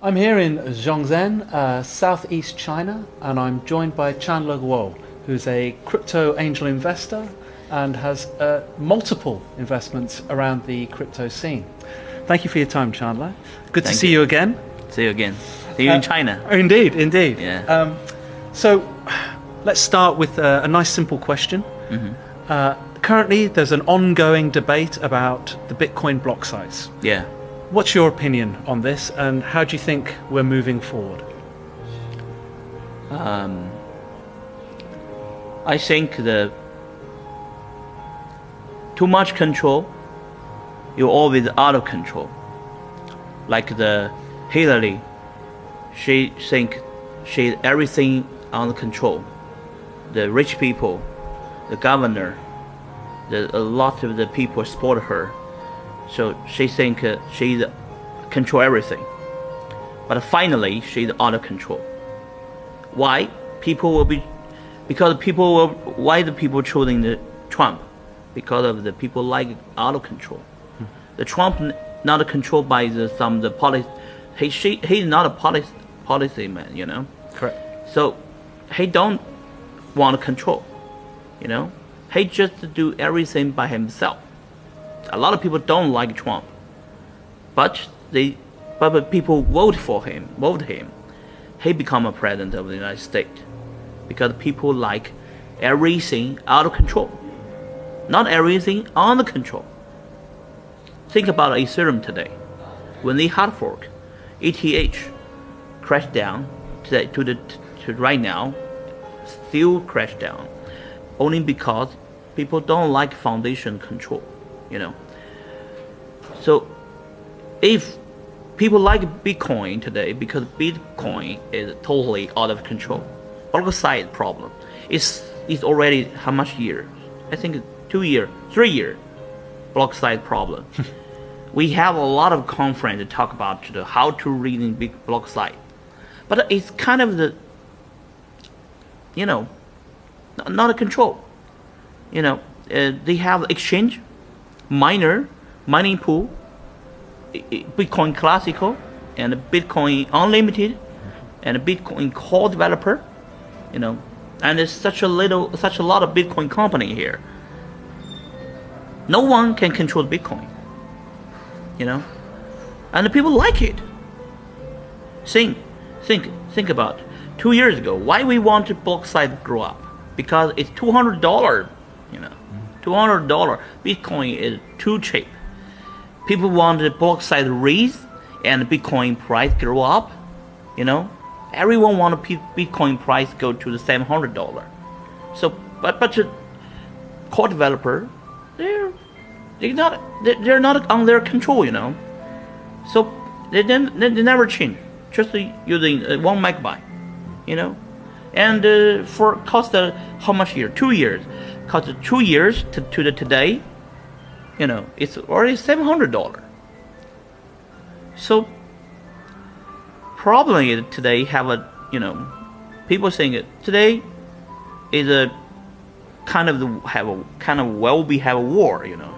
I'm here in Shenzhen, uh, southeast China, and I'm joined by Chandler Guo, who's a crypto angel investor and has uh, multiple investments around the crypto scene. Thank you for your time, Chandler. Good Thank to see you. you. again. See you again. See you in Uh, China. Indeed, indeed. Yeah. Um, so, let's start with uh, a nice simple question. Mm-hmm. Uh, currently, there's an ongoing debate about the Bitcoin block size. Yeah. What's your opinion on this, and how do you think we're moving forward? Um, I think the too much control, you're always out of control. Like the Hillary, she think she everything under control. The rich people, the governor, the, a lot of the people support her. So she think uh, she control everything. But finally, she's out of control. Why? People will be, because people will. Why the people choosing the Trump? Because of the people like out of control. The Trump not controlled by the some the policy. He she he's not a policy policy man, you know. Correct. So he don't want to control, you know. He just do everything by himself. A lot of people don't like Trump, but they, but, people vote for him, vote him. He become a president of the United States because people like everything out of control, not everything under control. Think about Ethereum today. When they hard fork, ETH crashed down to the, to the to right now, still crashed down, only because people don't like foundation control, you know. So, if people like Bitcoin today because Bitcoin is totally out of control, block size problem is is already how much year? I think two year, three year block size problem. we have a lot of conference to talk about the how to read in big block size, but it's kind of the you know not a control. You know uh, they have exchange, miner, mining pool, Bitcoin Classical, and Bitcoin Unlimited, and Bitcoin Core Developer. You know, and there's such a little, such a lot of Bitcoin company here. No one can control Bitcoin. You know, and the people like it. Think, think, think about two years ago. Why we want block size to grow up? Because it's two hundred dollar. You know, two hundred dollar. Bitcoin is too cheap. People want the block size raise and Bitcoin price grow up. You know, everyone want Bitcoin price go to the seven hundred dollar. So, but but the core developer, they're they're not they're not on their control. You know, so they they, they never change. Just using uh, one megabyte. You know, and uh, for cost uh, how much year? Two years. Cost two years to, to the today. You know, it's already seven hundred dollar. So probably today have a you know people saying it today is a kind of the, have a kind of well be have a war you know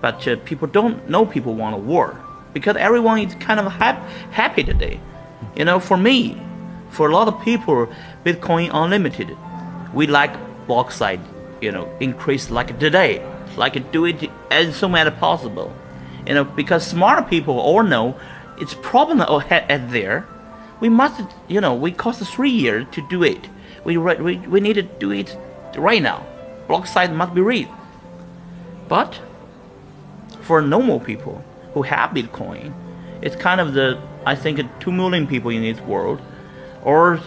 but uh, people don't know people want a war because everyone is kind of hap- happy today you know for me for a lot of people bitcoin unlimited we like size you know increase like today like do it as soon as possible. You know because smart people all know it's problem at there. We must you know we cost three years to do it. We, we we need to do it right now. Block size must be read. But for normal people who have bitcoin it's kind of the i think 2 million people in this world or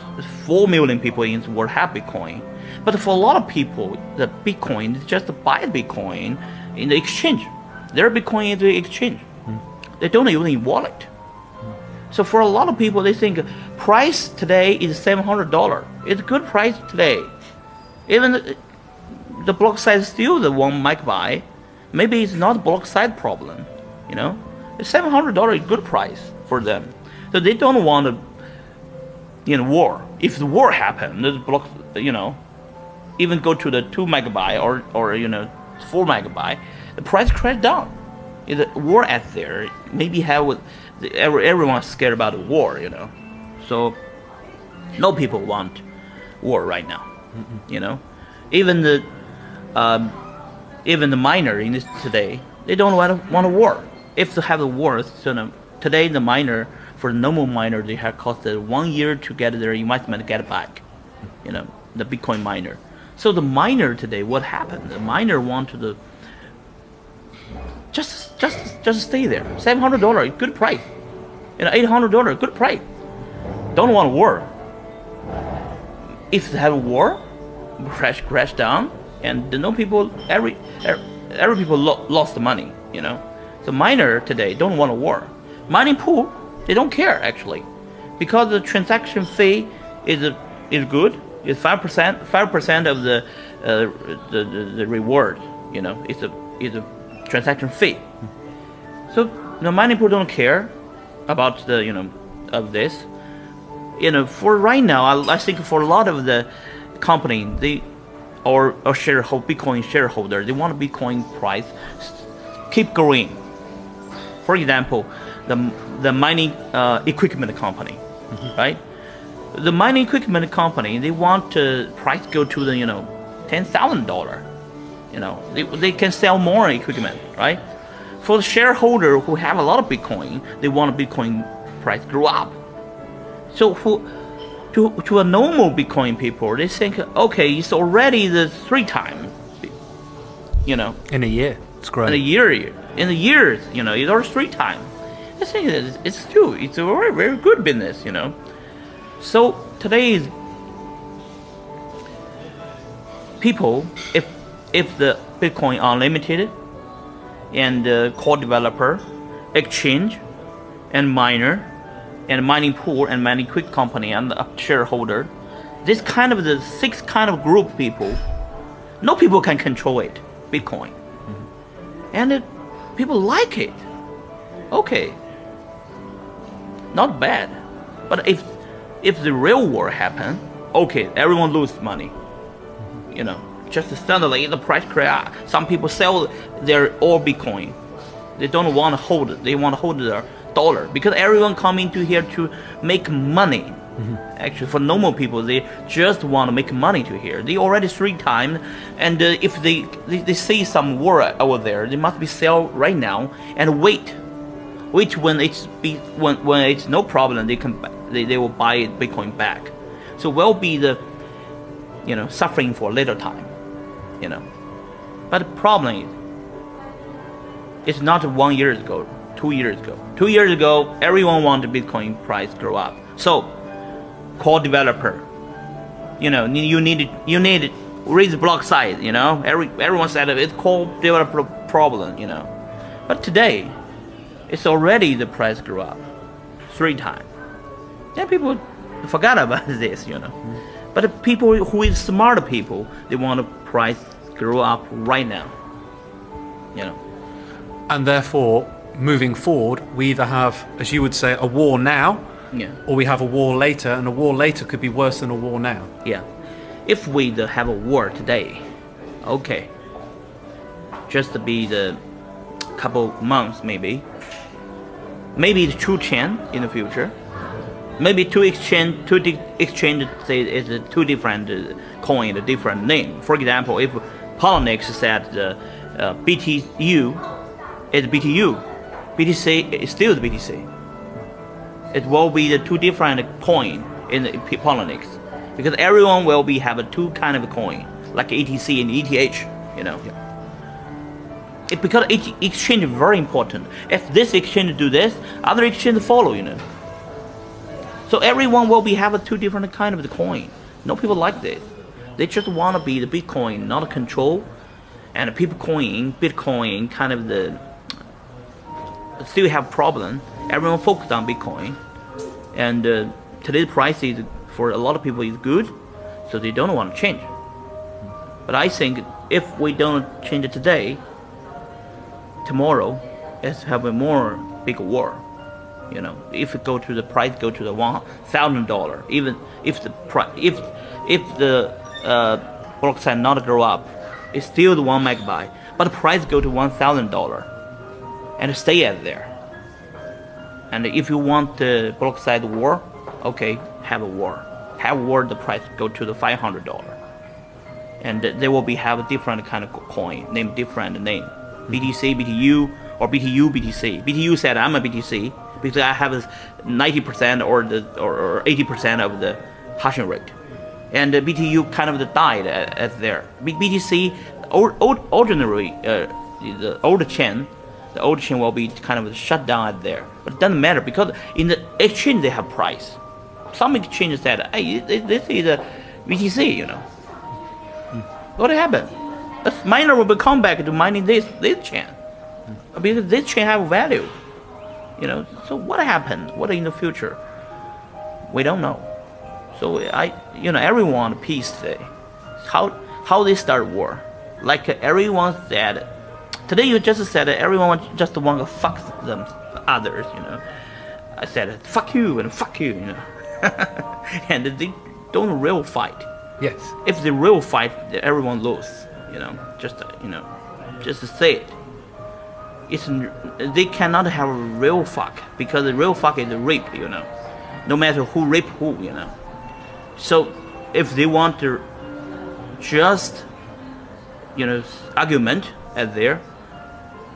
4 million people in this world have bitcoin but for a lot of people the bitcoin is just to buy bitcoin in the exchange their bitcoin is the exchange hmm. they don't even wallet so for a lot of people, they think price today is seven hundred dollar. It's a good price today. Even the, the block size still the one megabyte. Maybe it's not block size problem. You know, seven hundred dollar is a good price for them. So they don't want to, you know, war. If the war happened, the block, you know, even go to the two megabyte or or you know four megabyte, the price crashed down. The war at there, maybe have with the, every, everyone's scared about the war, you know. So no people want war right now, you know. Even the um, even the miner in this today, they don't want to, want a war. If they have a war, so the, today the miner for the normal miner they have costed one year to get their investment get back, you know, the Bitcoin miner. So the miner today, what happened? The miner wanted to just just just stay there. Seven hundred dollar, good price. Know, eight hundred dollar, good price. Don't want war. If they have a war, crash crash down, and the no people every every, every people lo- lost the money. You know, the miner today don't want a war. Mining pool, they don't care actually, because the transaction fee is is good. It's five percent five percent of the, uh, the, the the reward. You know, it's a it's a transaction fee. So the mining pool don't care about the you know of this. You know, for right now, I, I think for a lot of the company, they or a shareholder Bitcoin shareholder, they want Bitcoin price keep growing. For example, the the mining uh, equipment company, right? The mining equipment company, they want uh, price go to the you know ten thousand dollar. You know, they, they can sell more equipment, right? For the shareholder who have a lot of Bitcoin, they want a Bitcoin price grow up. So who, to, to a normal Bitcoin people, they think, okay, it's already the three time, you know, In a year, it's great. in a year, in a year, you know, it's already three time. I think it's, it's still, it's a very, very good business, you know. So today's people, if if the Bitcoin unlimited, and the core developer, exchange, and miner, and mining pool and mining quick company and the shareholder, this kind of the six kind of group people, no people can control it, Bitcoin, mm-hmm. and it, people like it. Okay, not bad, but if if the real war happen, okay, everyone lose money, you know just suddenly the price crash. Some people sell their all Bitcoin. They don't want to hold it. They want to hold their dollar because everyone come into here to make money. Actually, for normal people, they just want to make money to here. They already three times, and uh, if they, they they see some war over there, they must be sell right now and wait, wait when it's be when when it's no problem, they can they, they will buy Bitcoin back. So will be the you know suffering for a little time you know. But the problem is, it's not one year ago, two years ago. Two years ago, everyone wanted Bitcoin price grow up. So, core developer, you know, you need you need raise block size. You know, every everyone said it's core developer problem. You know, but today, it's already the price grew up three times. And people forgot about this. You know. But the people who is smart people, they want to price grow up right now. You know. and therefore, moving forward, we either have, as you would say, a war now, Yeah. or we have a war later, and a war later could be worse than a war now. Yeah. If we have a war today, okay. Just to be the couple months maybe. Maybe the two chain in the future. Maybe two exchange two di- exchange say is two different uh, coin, a different name. For example, if Poloniex said the uh, BTU is BTU, BTC is still the BTC. It will be the two different coin in the Poloniex because everyone will be have a two kind of coin like ETC and ETH. You know. It, because each exchange is very important. If this exchange do this, other exchange follow. You know. So everyone will be have a two different kind of the coin. No people like this. They just want to be the Bitcoin, not control, and people coin Bitcoin kind of the still have problem. Everyone focused on Bitcoin, and uh, today's price is for a lot of people is good, so they don't want to change. But I think if we don't change it today, tomorrow, it's have a more big war. You know, if it go to the price go to the one thousand dollar, even if the price if if the uh, size not grow up, it's still the one megabyte, but the price go to one thousand dollar. and stay at there. And if you want the size war, okay, have a war. Have war, the price go to the five hundred dollar, and they will be have a different kind of coin, name different name, BTC, BTU, or BTU, BTC. BTU said I'm a BTC because I have ninety percent or the or eighty percent of the hashing rate, and the BTU kind of died at, at there. BTC, old, old, ordinary, uh, the old chain the old chain will be kind of shut down at there. But it doesn't matter because in the exchange they have price. Some exchanges said, hey, this is a BTC, you know. What happened? The miner will come back to mining this this chain because this chain have value, you know. So what happened? What in the future? We don't know. So I, you know, everyone peace today. How how they start war? Like everyone said Today you just said that everyone just want to fuck them others, you know. I said fuck you and fuck you, you know. and they don't real fight. Yes. If they real fight, everyone lose, you know. Just you know, just to say it. It's they cannot have real fuck because the real fuck is rape, you know. No matter who rape who, you know. So if they want to just you know argument at there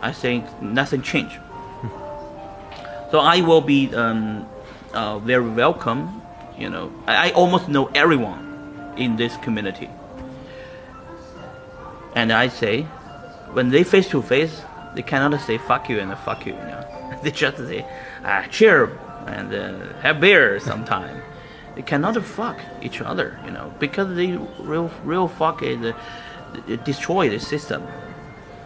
I think nothing changed. so I will be um, uh, very welcome. You know, I, I, almost know everyone in this community, and I say, when they face to face, they cannot say "fuck you" and "fuck you." You know, they just say ah, "cheer" and uh, "have beer" sometime. they cannot fuck each other, you know, because they real real fuck is uh, destroy the system.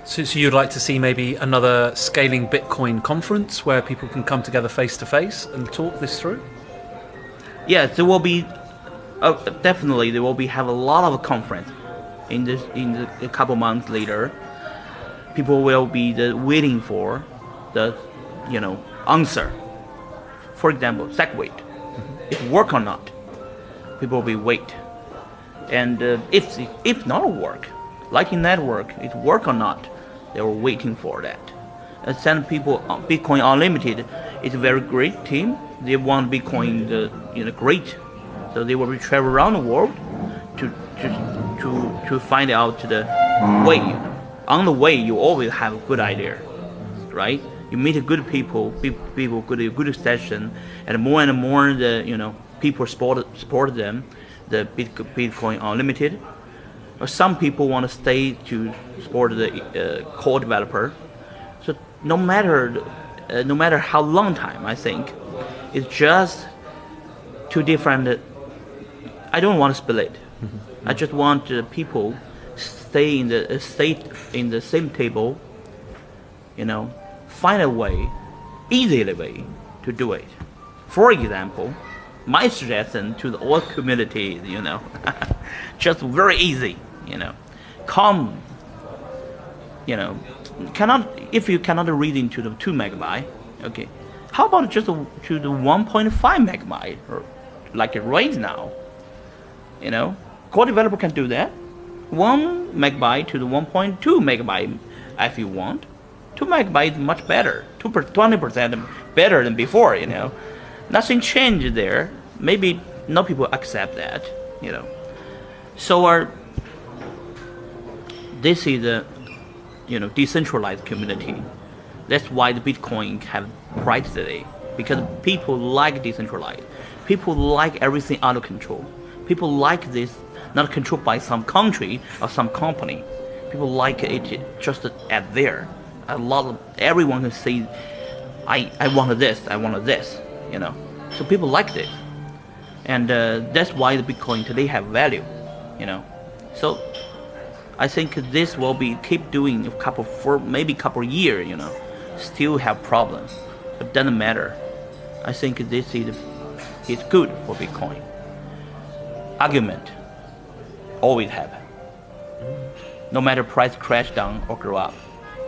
So, so, you'd like to see maybe another scaling Bitcoin conference where people can come together face to face and talk this through? Yes, there will be. Uh, definitely, there will be have a lot of conference in this in the, a couple months later. People will be the, waiting for the, you know, answer. For example, SegWit, mm-hmm. if work or not, people will be wait. And uh, if if not work, Lightning Network, it work or not, they were waiting for that. And send people Bitcoin Unlimited is a very great team. They want Bitcoin the you know great, so they will travel around the world to to to to find out the way. On the way, you always have a good idea, right? You meet good people, people good good session, and more and more the you know people support support them, the Bitcoin Unlimited some people want to stay to support the uh, core developer. So no matter uh, no matter how long time, I think it's just two different. I don't want to split. Mm-hmm. I just want uh, people stay in the stay in the same table. You know, find a way, easily way to do it. For example, my suggestion to the all community, you know, just very easy you know come you know cannot if you cannot read into the 2 megabyte okay how about just to the 1.5 megabyte or like right now you know core developer can do that 1 megabyte to the 1.2 megabyte if you want 2 megabyte much better 20% better than before you know nothing changed there maybe no people accept that you know so our this is a you know decentralized community. That's why the Bitcoin have price today because people like decentralized. People like everything under control. People like this not controlled by some country or some company. People like it just at there. A lot of everyone can say, I I wanted this, I wanted this, you know. So people like this, and uh, that's why the Bitcoin today have value, you know. So I think this will be keep doing a couple for maybe couple year, you know, still have problems. It doesn't matter. I think this is is good for Bitcoin. Argument always happen. No matter price crash down or grow up,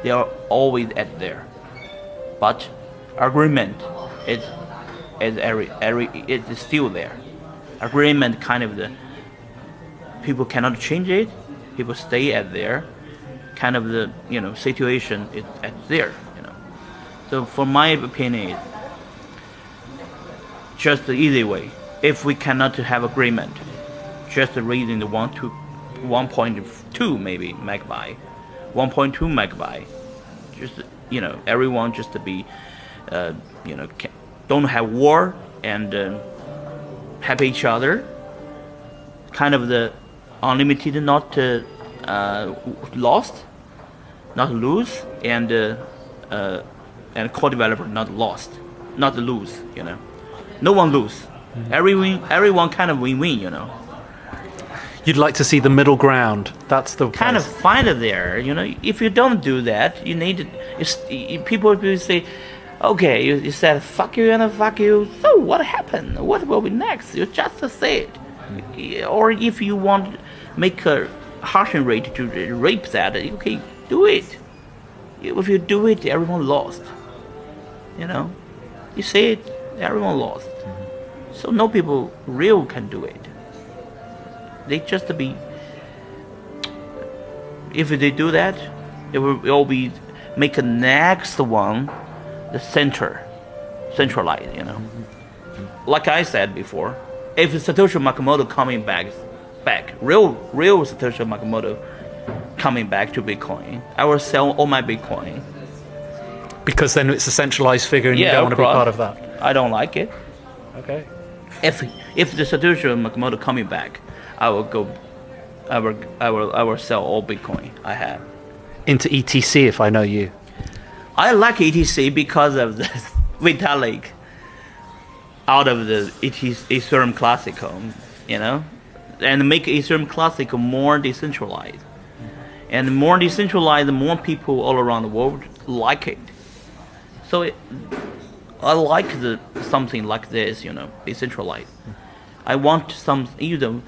they are always at there. But agreement is is every every is still there. Agreement kind of the people cannot change it people stay at there, kind of the you know situation is at there, you know. So for my opinion, just the easy way. If we cannot have agreement, just raising the one to 1.2 maybe megabyte, 1.2 megabyte. Just you know, everyone just to be, uh, you know, don't have war and uh, help each other. Kind of the unlimited, not uh, uh, lost, not lose, and uh, uh, and core developer not lost, not lose. You know, no one lose. Everyone, everyone kind of win-win. You know. You'd like to see the middle ground. That's the kind of place. find it there. You know, if you don't do that, you need to, people will say, okay, you, you said fuck you and fuck you. So what happened? What will be next? You just say it. Or if you want to make a hashing rate to rape that, okay, do it. If you do it, everyone lost. You know, you say it, everyone lost. Mm-hmm. So no people real can do it. They just be if they do that, it will, it will be make the next one the center, centralized. You know, like I said before, if Satoshi Nakamoto coming back, back real real Satoshi Nakamoto coming back to Bitcoin, I will sell all my Bitcoin. because then it's a centralized figure and you don't want to be part of that. I don't like it. Okay. If if the Satoshi Nakamoto coming back, I will go. I will I will I will sell all Bitcoin I have. Into ETC if I know you. I like ETC because of the Vitalik out of the ET, Ethereum Classical, you know, and make Ethereum Classical more decentralized. And more decentralized, the more people all around the world like it. So it, I like the something like this, you know, decentralized. I want some, you know,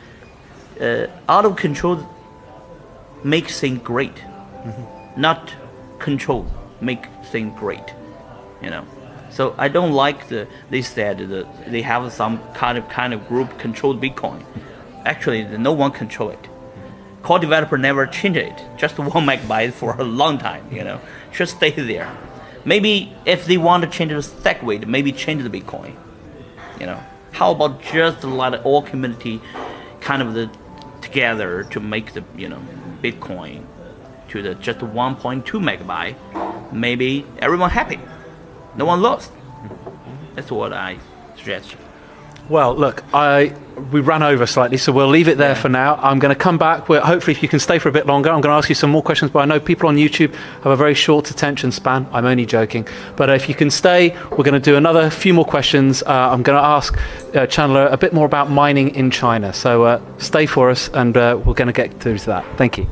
uh, out of control make things great. Mm-hmm. Not control make things great you know. So i don't like the they said that they have some kind of kind of group control bitcoin. Actually no one control it. Mm-hmm. Core developer never change it. Just one megabyte for a long time you know. Mm-hmm. Just stay there. Maybe if they want to change the SegWit maybe change the bitcoin you know. How about just let all community kind of the together to make the you know bitcoin to the just 1.2 megabyte maybe everyone happy. No one lost. That's what i suggest Well, look, I we ran over slightly, so we'll leave it there Yeah. for now. I'm going to come back. We're, hopefully, if you can stay for a bit longer, I'm going to ask you some more questions. But I know people on YouTube have a very short attention span. I'm only joking. But if you can stay, we're going to do another few more questions. Uh, I'm going to ask uh, Chandler a bit more about mining in China. So uh, stay for us, and uh, we're going to get through to that. Thank you.